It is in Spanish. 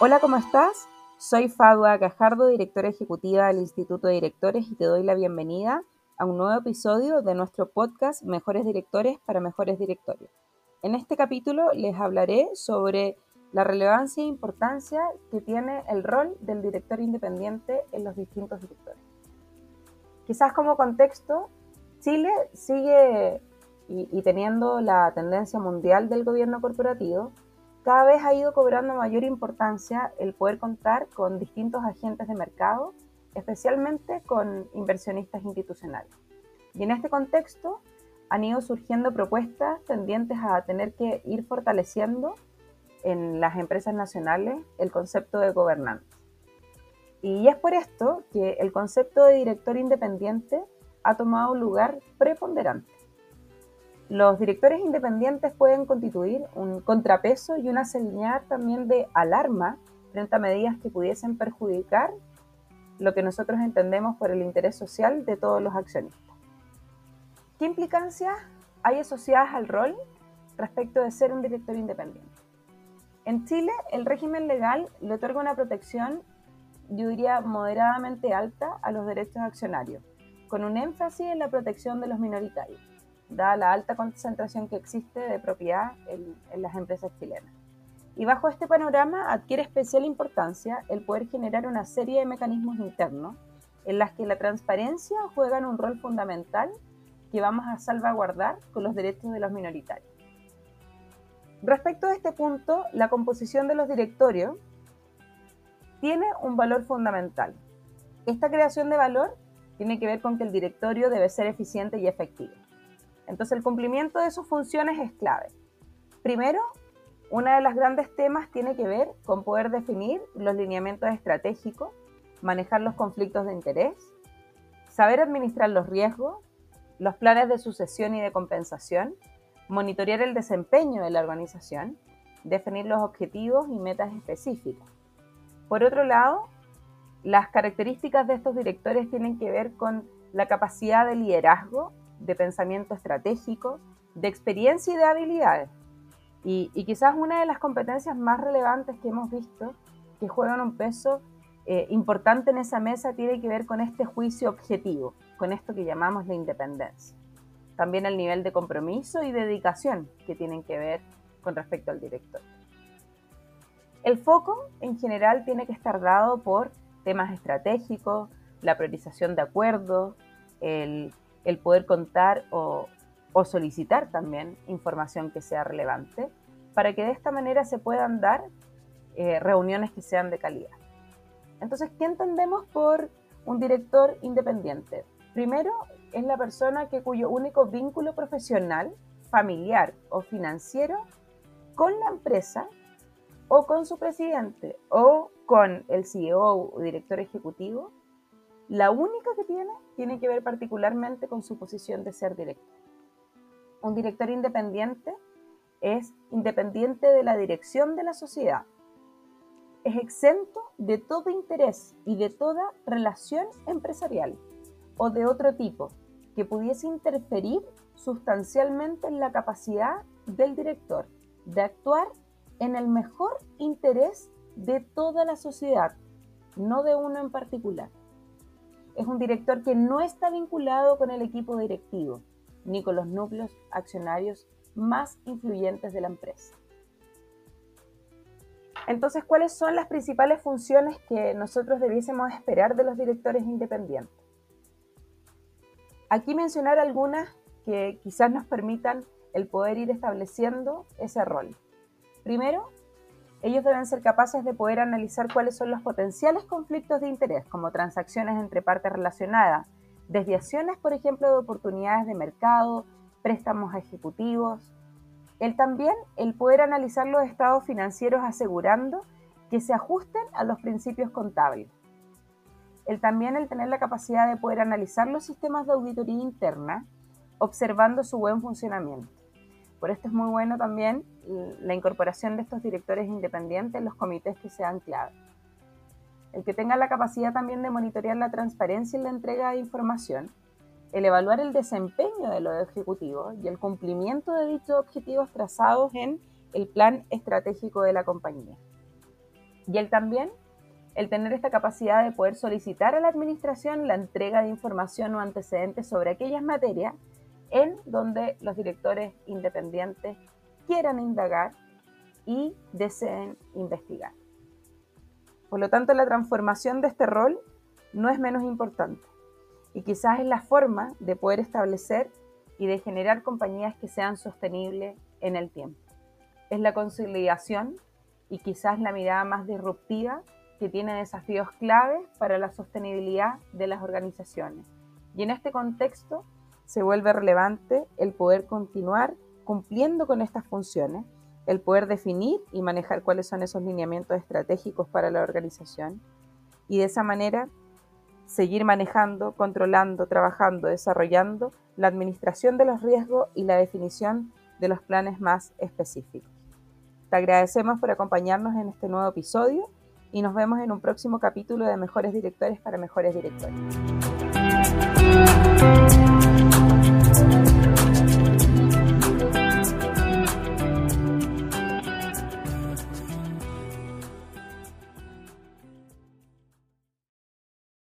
Hola, ¿cómo estás? Soy Fadua Gajardo, directora ejecutiva del Instituto de Directores y te doy la bienvenida a un nuevo episodio de nuestro podcast Mejores Directores para Mejores Directores. En este capítulo les hablaré sobre la relevancia e importancia que tiene el rol del director independiente en los distintos directores. Quizás como contexto, Chile sigue y, teniendo la tendencia mundial del gobierno corporativo, cada vez ha ido cobrando mayor importancia el poder contar con distintos agentes de mercado, especialmente con inversionistas institucionales. Y en este contexto han ido surgiendo propuestas tendientes a tener que ir fortaleciendo en las empresas nacionales el concepto de gobernanza. Y es por esto que el concepto de director independiente ha tomado lugar preponderante. Los directores independientes pueden constituir un contrapeso y una señal también de alarma frente a medidas que pudiesen perjudicar lo que nosotros entendemos por el interés social de todos los accionistas. ¿Qué implicancias hay asociadas al rol respecto de ser un director independiente? En Chile, el régimen legal le otorga una protección, yo diría, moderadamente alta a los derechos accionarios, con un énfasis en la protección de los minoritarios dada la alta concentración que existe de propiedad en, las empresas chilenas. Y bajo este panorama adquiere especial importancia el poder generar una serie de mecanismos internos en las que la transparencia juega un rol fundamental que vamos a salvaguardar con los derechos de los minoritarios. Respecto a este punto, la composición de los directorios tiene un valor fundamental. Esta creación de valor tiene que ver con que el directorio debe ser eficiente y efectivo. Entonces el cumplimiento de sus funciones es clave. Primero, una de las grandes temas tiene que ver con poder definir los lineamientos estratégicos, manejar los conflictos de interés, saber administrar los riesgos, los planes de sucesión y de compensación, monitorear el desempeño de la organización, definir los objetivos y metas específicas. Por otro lado, las características de estos directores tienen que ver con la capacidad de liderazgo de pensamiento estratégico, de experiencia y de habilidades. Y, quizás una de las competencias más relevantes que hemos visto que juegan un peso eh, importante en esa mesa tiene que ver con este juicio objetivo, con esto que llamamos la independencia. También el nivel de compromiso y dedicación que tienen que ver con respecto al director. El foco en general tiene que estar dado por temas estratégicos, la priorización de acuerdos, el el poder contar o, solicitar también información que sea relevante, para que de esta manera se puedan dar eh, reuniones que sean de calidad. Entonces, ¿qué entendemos por un director independiente? Primero, es la persona que cuyo único vínculo profesional, familiar o financiero con la empresa o con su presidente o con el CEO o director ejecutivo la única que tiene tiene que ver particularmente con su posición de ser director. Un director independiente es independiente de la dirección de la sociedad. Es exento de todo interés y de toda relación empresarial o de otro tipo que pudiese interferir sustancialmente en la capacidad del director de actuar en el mejor interés de toda la sociedad, no de uno en particular es un director que no está vinculado con el equipo directivo ni con los núcleos accionarios más influyentes de la empresa. Entonces, ¿cuáles son las principales funciones que nosotros debiésemos esperar de los directores independientes? Aquí mencionar algunas que quizás nos permitan el poder ir estableciendo ese rol. Primero, ellos deben ser capaces de poder analizar cuáles son los potenciales conflictos de interés, como transacciones entre partes relacionadas, desviaciones, por ejemplo, de oportunidades de mercado, préstamos ejecutivos. El también el poder analizar los estados financieros asegurando que se ajusten a los principios contables. El también el tener la capacidad de poder analizar los sistemas de auditoría interna, observando su buen funcionamiento. Por esto es muy bueno también la incorporación de estos directores independientes en los comités que sean clave. El que tenga la capacidad también de monitorear la transparencia y la entrega de información, el evaluar el desempeño de los ejecutivos y el cumplimiento de dichos objetivos trazados en el plan estratégico de la compañía. Y el también el tener esta capacidad de poder solicitar a la administración la entrega de información o antecedentes sobre aquellas materias en donde los directores independientes quieran indagar y deseen investigar. Por lo tanto, la transformación de este rol no es menos importante y quizás es la forma de poder establecer y de generar compañías que sean sostenibles en el tiempo. Es la conciliación y quizás la mirada más disruptiva que tiene desafíos claves para la sostenibilidad de las organizaciones. Y en este contexto se vuelve relevante el poder continuar cumpliendo con estas funciones, el poder definir y manejar cuáles son esos lineamientos estratégicos para la organización y de esa manera seguir manejando, controlando, trabajando, desarrollando la administración de los riesgos y la definición de los planes más específicos. Te agradecemos por acompañarnos en este nuevo episodio y nos vemos en un próximo capítulo de Mejores Directores para Mejores Directores.